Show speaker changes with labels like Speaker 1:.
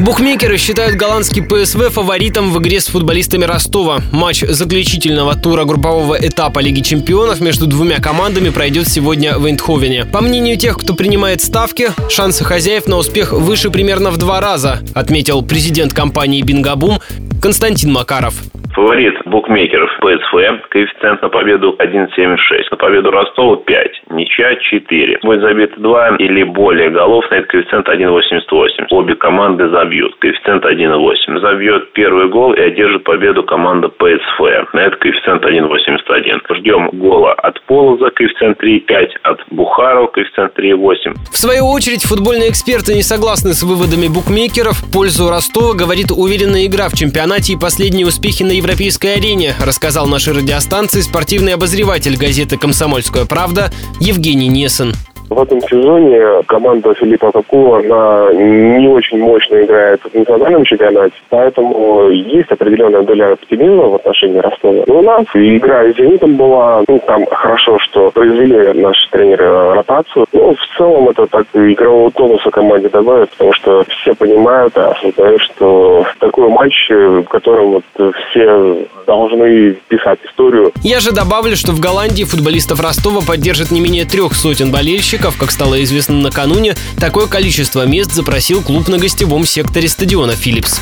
Speaker 1: Букмекеры считают голландский ПСВ фаворитом в игре с футболистами Ростова. Матч заключительного тура группового этапа Лиги чемпионов между двумя командами пройдет сегодня в Эйндховене. По мнению тех, кто принимает ставки, шансы хозяев на успех выше примерно в два раза, отметил президент компании «Бингабум» Константин Макаров.
Speaker 2: Фаворит букмекеров ПСВ, коэффициент на победу 1,76, на победу Ростова 5, ничья 4. Будет забито 2 или более голов, на этот коэффициент 1,88. Обе команды забьют, коэффициент 1,8. Забьет первый гол и одержит победу команда ПСВ, на этот коэффициент 1,81. Ждем гола от Полоза, коэффициент 3,5, от Бухарова, коэффициент 3,8.
Speaker 1: В свою очередь, футбольные эксперты не согласны с выводами букмекеров. В пользу Ростова говорит уверенная игра в чемпионате и последние успехи на европейской арене, рассказал нашей радиостанции спортивный обозреватель газеты «Комсомольская правда» Евгений Несен.
Speaker 3: В этом сезоне команда Филиппа Кокула, она не очень мощно играет в национальном чемпионате, поэтому есть определенная доля оптимизма в отношении Ростова. Но у нас игра с «Зенитом» была, ну, там хорошо, что произвели наши тренеры ротацию. Но в целом это так игрового тонуса команде добавит, потому что все понимают, осознают, что такой матч, в котором вот все должны писать историю.
Speaker 1: Я же добавлю, что в Голландии футболистов Ростова поддержит не менее трех сотен болельщиков, болельщиков, как стало известно накануне, такое количество мест запросил клуб на гостевом секторе стадиона «Филлипс».